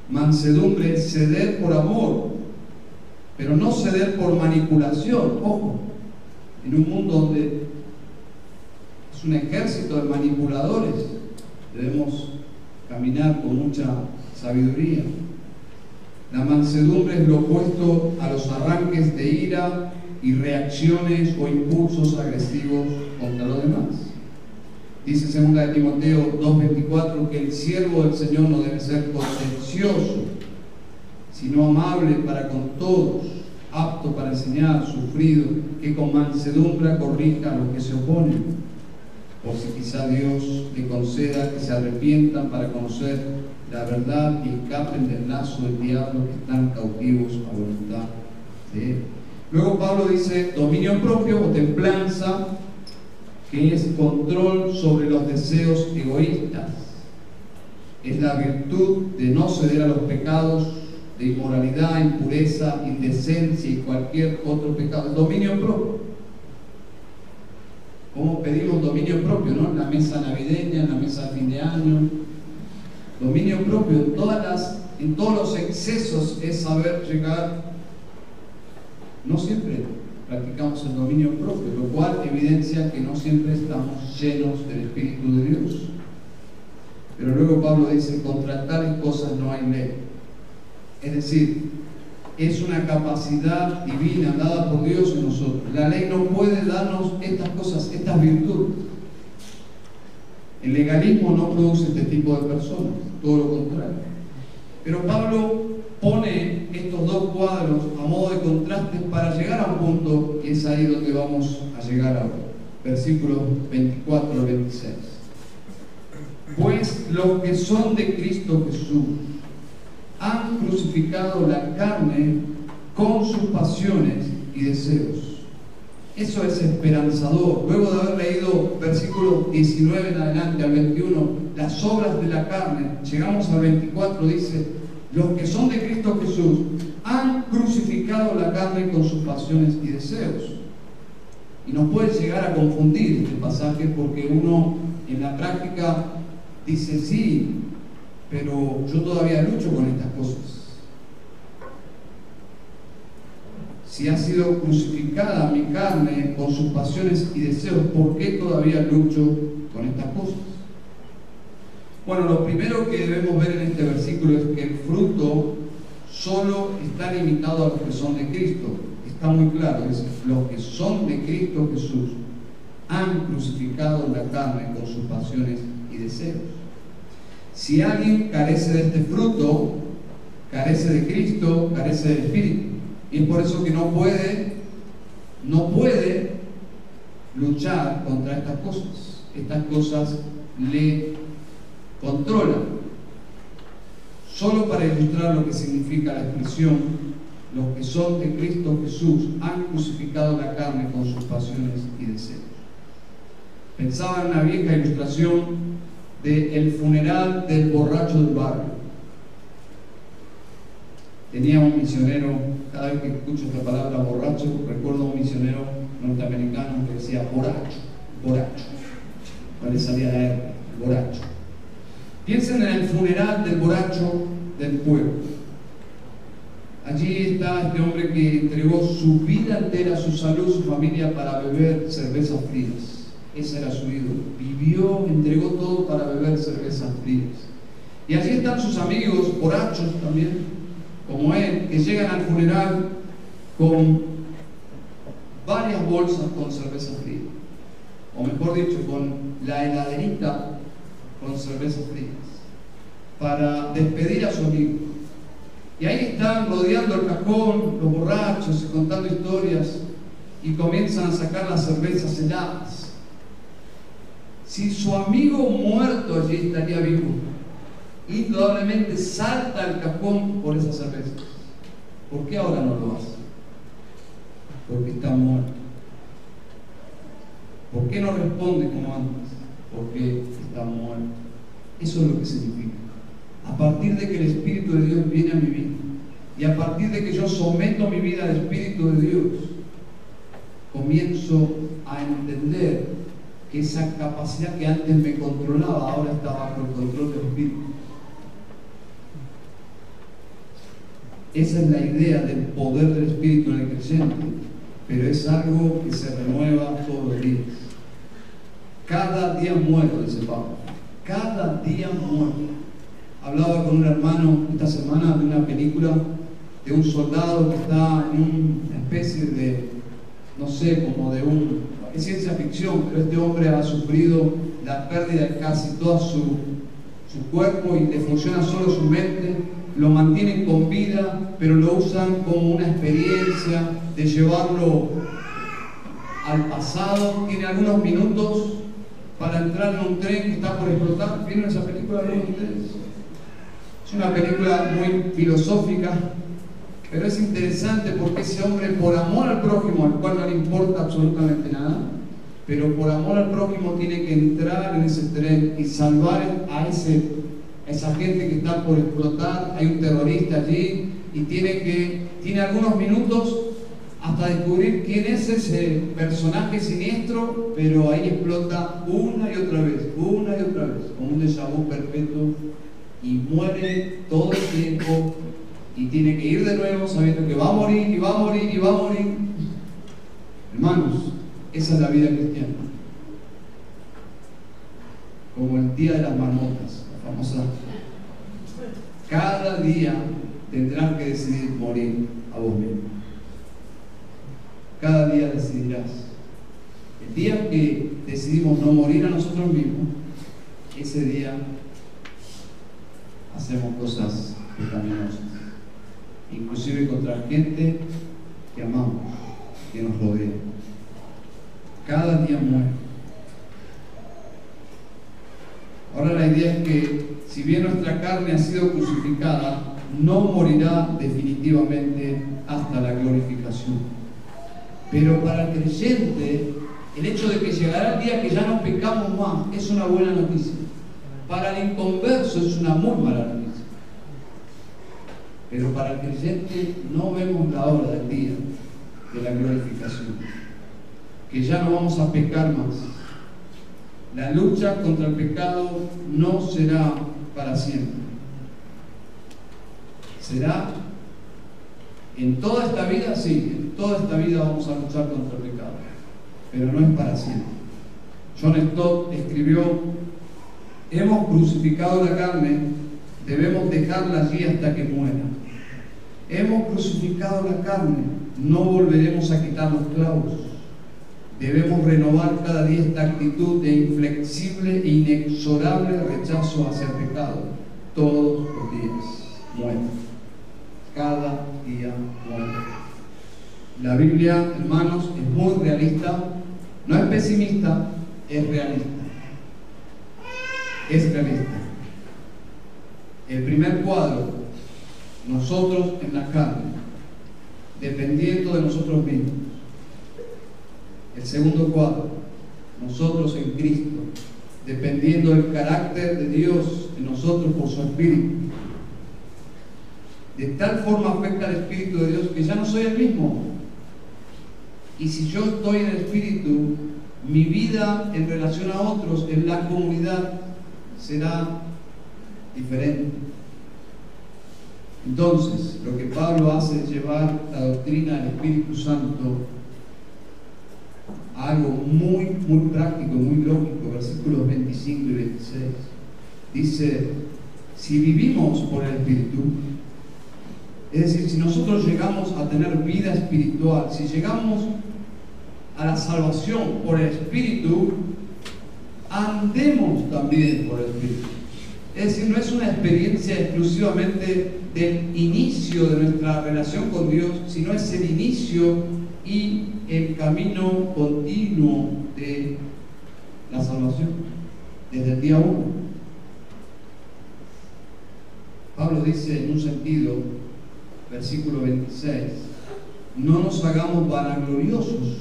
Mansedumbre ceder por amor, pero no ceder por manipulación. Ojo, en un mundo donde es un ejército de manipuladores, debemos caminar con mucha sabiduría. La mansedumbre es lo opuesto a los arranques de ira y reacciones o impulsos agresivos contra los demás. Dice 2 Timoteo 2.24 que el siervo del Señor no debe ser contencioso, sino amable para con todos, apto para enseñar, sufrido, que con mansedumbre corrija a los que se oponen, por si quizá Dios le conceda que se arrepientan para conocer la verdad y escapen del lazo del diablo que están cautivos a voluntad de él. Luego Pablo dice dominio propio o templanza, que es control sobre los deseos egoístas. Es la virtud de no ceder a los pecados de inmoralidad, impureza, indecencia y cualquier otro pecado. Dominio propio. ¿Cómo pedimos dominio propio, no? En la mesa navideña, en la mesa de fin de año. Dominio propio en, todos los excesos es saber llegar no siempre practicamos el dominio propio, lo cual evidencia que no siempre estamos llenos del Espíritu de Dios. Pero luego Pablo dice, contra tales cosas no hay ley. Es decir, es una capacidad divina dada por Dios en nosotros. La ley no puede darnos estas cosas, estas virtudes. El legalismo no produce este tipo de personas, todo lo contrario. Pero Pablo pone estos dos cuadros a modo de contraste para llegar a un punto y es ahí donde vamos a llegar ahora. Versículos 24 al 26. Pues los que son de Cristo Jesús han crucificado la carne con sus pasiones y deseos. Eso es esperanzador. Luego de haber leído versículos 19 en adelante al 21, las obras de la carne, llegamos al 24, dice, los que son de Cristo Jesús han crucificado la carne con sus pasiones y deseos. Y nos puede llegar a confundir este pasaje porque uno en la práctica dice, sí, pero yo todavía lucho con estas cosas. Si ha sido crucificada mi carne con sus pasiones y deseos, ¿por qué todavía lucho con estas cosas? Bueno, lo primero que debemos ver en este versículo es que el fruto solo está limitado a los que son de Cristo. Está muy claro, es los que son de Cristo Jesús han crucificado la carne con sus pasiones y deseos. Si alguien carece de este fruto, carece de Cristo, carece del Espíritu. Y es por eso que no puede, no puede luchar contra estas cosas. Estas cosas le controla. Solo para ilustrar lo que significa la expresión, los que son de Cristo Jesús han crucificado la carne con sus pasiones y deseos. Pensaba en una vieja ilustración de el funeral del borracho del barrio. Tenía un misionero, cada vez que escucho esta palabra borracho, recuerdo a un misionero norteamericano que decía borracho, borracho. ¿Cuál salía la R? Borracho. Piensen en el funeral del borracho del pueblo. Allí está este hombre que entregó su vida entera, su salud, su familia para beber cervezas frías. Ese era su ídolo. Vivió, entregó todo para beber cervezas frías. Y allí están sus amigos borrachos también, como él, que llegan al funeral con varias bolsas con cervezas frías. O mejor dicho, con la heladerita con cervezas frías para despedir a su amigo. Y ahí están rodeando el cajón los borrachos contando historias y comienzan a sacar las cervezas heladas. Si su amigo muerto allí estaría vivo, indudablemente salta el cajón por esas cervezas, ¿Por qué ahora no lo hace? Porque está muerto. ¿Por qué no responde como antes? Porque está muerto. Eso es lo que significa. A partir de que el Espíritu de Dios viene a mi vida y a partir de que yo someto mi vida al Espíritu de Dios, comienzo a entender que esa capacidad que antes me controlaba ahora está bajo el control del Espíritu. Esa es la idea del poder del Espíritu en el creyente, pero es algo que se renueva todos los días. Cada día muero, dice Pablo. Cada día muero. Hablaba con un hermano esta semana de una película de un soldado que está en una especie de, no sé, como de un, es ciencia ficción, pero este hombre ha sufrido la pérdida de casi todo su, su cuerpo y le funciona solo su mente, lo mantienen con vida, pero lo usan como una experiencia de llevarlo al pasado, tiene algunos minutos para entrar en un tren que está por explotar. ¿Vieron esa película de ustedes? Es una película muy filosófica, pero es interesante porque ese hombre, por amor al prójimo, al cual no le importa absolutamente nada, pero por amor al prójimo tiene que entrar en ese tren y salvar a, ese, a esa gente que está por explotar. Hay un terrorista allí y tiene, que, tiene algunos minutos hasta descubrir quién es ese personaje siniestro, pero ahí explota una y otra vez, una y otra vez, como un déjà perpetuo, y muere todo el tiempo, y tiene que ir de nuevo sabiendo que va a morir, y va a morir, y va a morir. Hermanos, esa es la vida cristiana. Como el día de las marmotas, la famosa. Cada día tendrás que decidir morir a vos mismo cada día decidirás. El día que decidimos no morir a nosotros mismos, ese día hacemos cosas pecaminosas, inclusive contra gente que amamos, que nos rodea. Cada día muere. Ahora la idea es que si bien nuestra carne ha sido crucificada, no morirá definitivamente hasta la glorificación. Pero para el creyente, el hecho de que llegará el día que ya no pecamos más es una buena noticia. Para el inconverso es una muy mala noticia. Pero para el creyente no vemos la hora del día de la glorificación. Que ya no vamos a pecar más. La lucha contra el pecado no será para siempre. Será en toda esta vida, sí, toda esta vida vamos a luchar contra el pecado, pero no es para siempre. John Stott escribió, hemos crucificado la carne, debemos dejarla allí hasta que muera. Hemos crucificado la carne, no volveremos a quitar los clavos. Debemos renovar cada día esta actitud de inflexible e inexorable rechazo hacia el pecado. Todos los días. Muere cada día muere. La Biblia, hermanos, es muy realista, no es pesimista, es realista. Es realista. El primer cuadro, nosotros en la carne, dependiendo de nosotros mismos. El segundo cuadro, nosotros en Cristo, dependiendo del carácter de Dios en nosotros por su Espíritu de tal forma afecta al Espíritu de Dios que ya no soy el mismo. Y si yo estoy en el Espíritu, mi vida en relación a otros, en la comunidad, será diferente. Entonces, lo que Pablo hace es llevar la doctrina del Espíritu Santo a algo muy, muy práctico, muy lógico, versículos 25 y 26. Dice, si vivimos por el Espíritu, es decir, si nosotros llegamos a tener vida espiritual, si llegamos a la salvación por el Espíritu, andemos también por el Espíritu. Es decir, no es una experiencia exclusivamente del inicio de nuestra relación con Dios, sino es el inicio y el camino continuo de la salvación, desde el día uno. Pablo dice en un sentido, versículo 26, no nos hagamos vanagloriosos,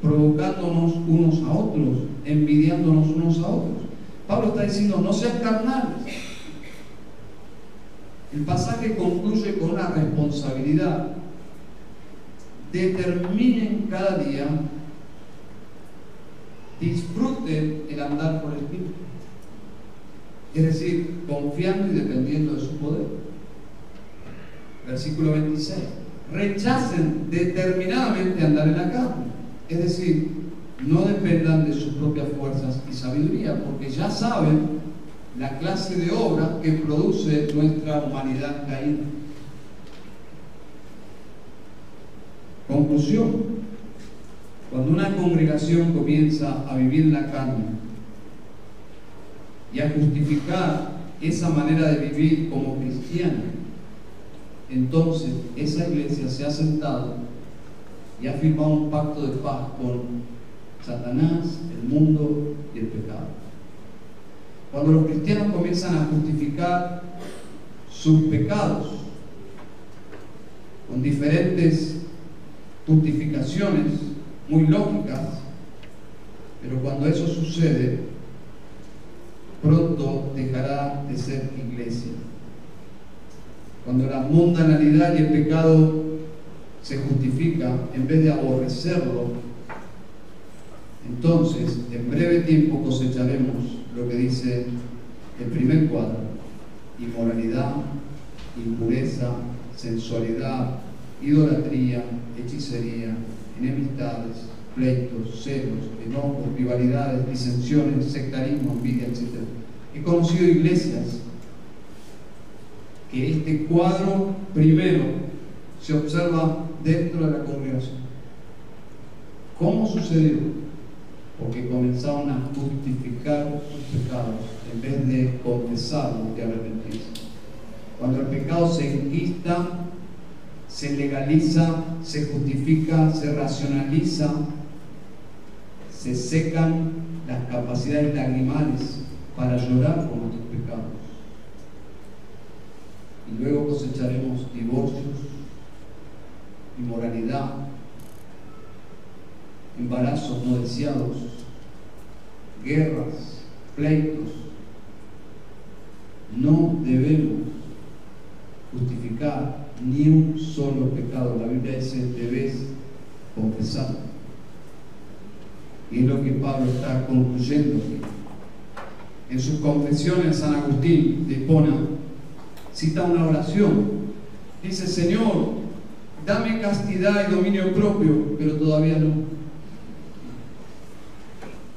provocándonos unos a otros, envidiándonos unos a otros. Pablo está diciendo, no sean carnales. El pasaje concluye con una responsabilidad. Determinen cada día, disfruten el andar por el Espíritu. Es decir, confiando y dependiendo de su poder. Versículo 26. Rechacen determinadamente andar en la carne. Es decir, no dependan de sus propias fuerzas y sabiduría, porque ya saben la clase de obra que produce nuestra humanidad caída. Conclusión. Cuando una congregación comienza a vivir la carne y a justificar esa manera de vivir como cristiana, entonces esa iglesia se ha sentado y ha firmado un pacto de paz con Satanás, el mundo y el pecado. Cuando los cristianos comienzan a justificar sus pecados con diferentes justificaciones muy lógicas, pero cuando eso sucede, pronto dejará de ser iglesia. Cuando la mundanalidad y el pecado se justifica, en vez de aborrecerlo, entonces en breve tiempo cosecharemos lo que dice el primer cuadro, inmoralidad, impureza, sensualidad, idolatría, hechicería, enemistades, pleitos, celos, enojos, rivalidades, disensiones, sectarismo, envidia, etc. He conocido iglesias que este cuadro primero se observa dentro de la congregación. ¿Cómo sucedió? Porque comenzaron a justificar sus pecados en vez de confesarlos y arrepentirse. Cuando el pecado se enquista, se legaliza, se justifica, se racionaliza, se secan las capacidades lagrimales para llorar por nuestros pecados. Luego cosecharemos divorcios, inmoralidad, embarazos no deseados, guerras, pleitos. No debemos justificar ni un solo pecado. La Biblia dice, debes confesar. Y es lo que Pablo está concluyendo aquí. En sus confesiones, San Agustín de Hipona cita una oración. Dice, Señor, dame castidad y dominio propio, pero todavía no.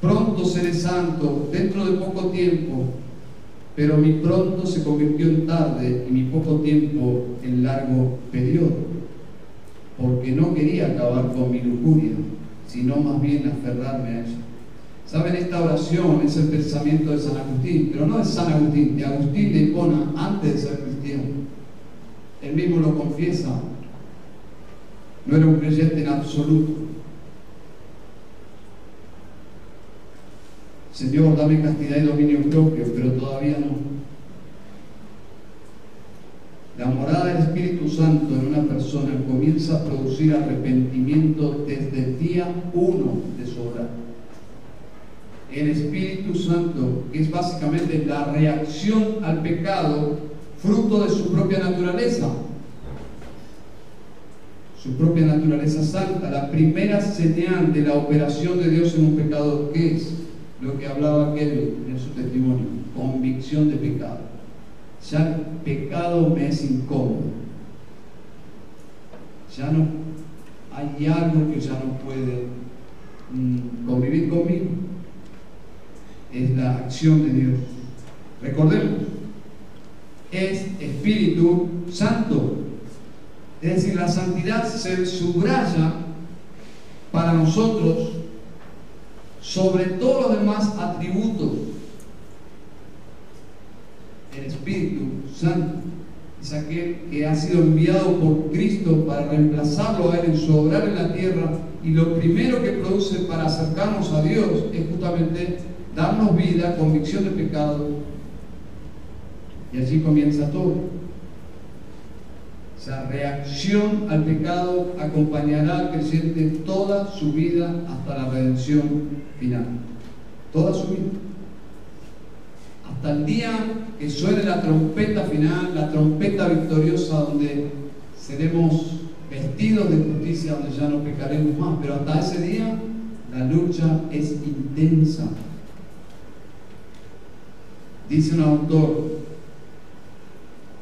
Pronto seré santo, dentro de poco tiempo, pero mi pronto se convirtió en tarde y mi poco tiempo en largo periodo, porque no quería acabar con mi lujuria, sino más bien aferrarme a ella. Saben, esta oración es el pensamiento de San Agustín, pero no de San Agustín, de Agustín de Hipona antes de ser cristiano. Él mismo lo confiesa, no era un creyente en absoluto. Señor, dame castidad y dominio propio, pero todavía no. La morada del Espíritu Santo en una persona comienza a producir arrepentimiento desde el día uno de. El Espíritu Santo, que es básicamente la reacción al pecado, fruto de su propia naturaleza, su propia naturaleza santa, la primera señal de la operación de Dios en un pecado, ¿qué es? Lo que hablaba aquel en su testimonio, convicción de pecado. Ya el pecado me es incómodo. Ya no hay algo que ya no puede mm, convivir conmigo. Es la acción de Dios. Recordemos, es Espíritu Santo. Es decir, la santidad se subraya para nosotros sobre todos los demás atributos. El Espíritu Santo es aquel que ha sido enviado por Cristo para reemplazarlo a Él en su obrar en la tierra y lo primero que produce para acercarnos a Dios es justamente darnos vida, convicción de pecado y allí comienza todo. Esa reacción al pecado acompañará al creyente toda su vida hasta la redención final. Toda su vida. Hasta el día que suene la trompeta final, la trompeta victoriosa donde seremos vestidos de justicia, donde ya no pecaremos más. Pero hasta ese día la lucha es intensa. Dice un autor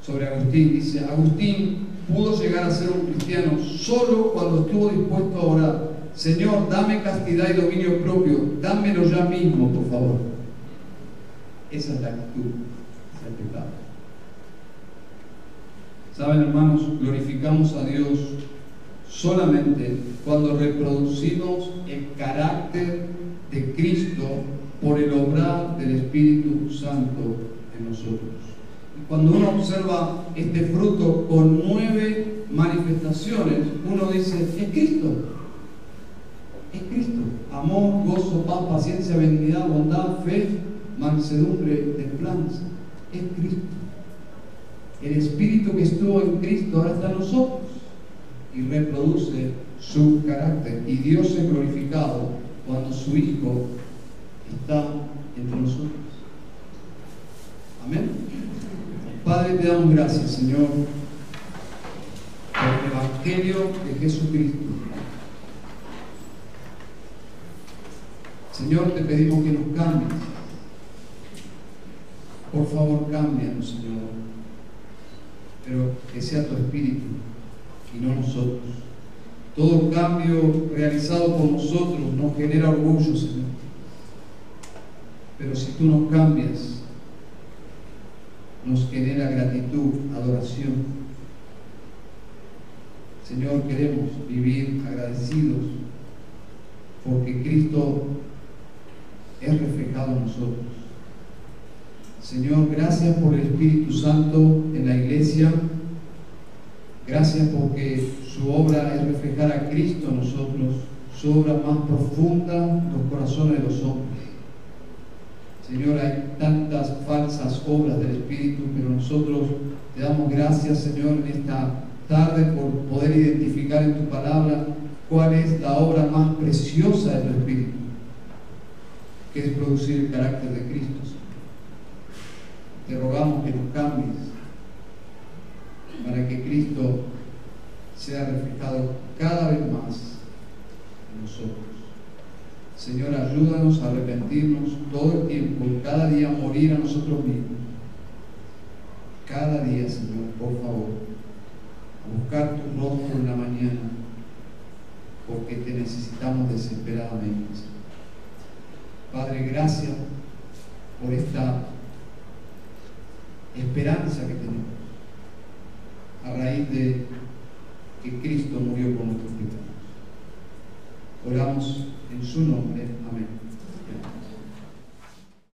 sobre Agustín, dice, Agustín pudo llegar a ser un cristiano solo cuando estuvo dispuesto a orar. Señor, dame castidad y dominio propio, dámelo ya mismo, por favor. Esa es la actitud, es el pecado. Saben, hermanos, glorificamos a Dios solamente cuando reproducimos el carácter de Cristo por el obrar del Espíritu Santo en nosotros. Y cuando uno observa este fruto con nueve manifestaciones, uno dice, es Cristo. Es Cristo. Amor, gozo, paz, paciencia, benignidad, bondad, fe, mansedumbre, templanza. Es Cristo. El Espíritu que estuvo en Cristo ahora está en nosotros y reproduce su carácter. Y Dios es glorificado cuando su Hijo está entre nosotros. Amén. Padre, te damos gracias, Señor, por el Evangelio de Jesucristo. Señor, te pedimos que nos cambies. Por favor, cámbianos, Señor. Pero que sea tu Espíritu y no nosotros. Todo cambio realizado por nosotros nos genera orgullo, Señor. Pero si tú nos cambias, nos genera gratitud, adoración. Señor, queremos vivir agradecidos porque Cristo es reflejado en nosotros. Señor, gracias por el Espíritu Santo en la iglesia. Gracias porque su obra es reflejar a Cristo en nosotros, su obra más profunda en los corazones de los hombres. Señor, hay tantas falsas obras del Espíritu, pero nosotros te damos gracias, Señor, en esta tarde por poder identificar en tu palabra cuál es la obra más preciosa de tu Espíritu, que es producir el carácter de Cristo. Te rogamos que nos cambies para que Cristo sea reflejado cada vez más en nosotros. Señor, ayúdanos a arrepentirnos todo el tiempo cada día morir a nosotros mismos. Cada día, Señor, por favor, a buscar tu rostro en la mañana, porque te necesitamos desesperadamente. Padre, gracias por esta esperanza que tenemos a raíz de que Cristo murió por nuestros pecados. Oramos en su nombre. Amén.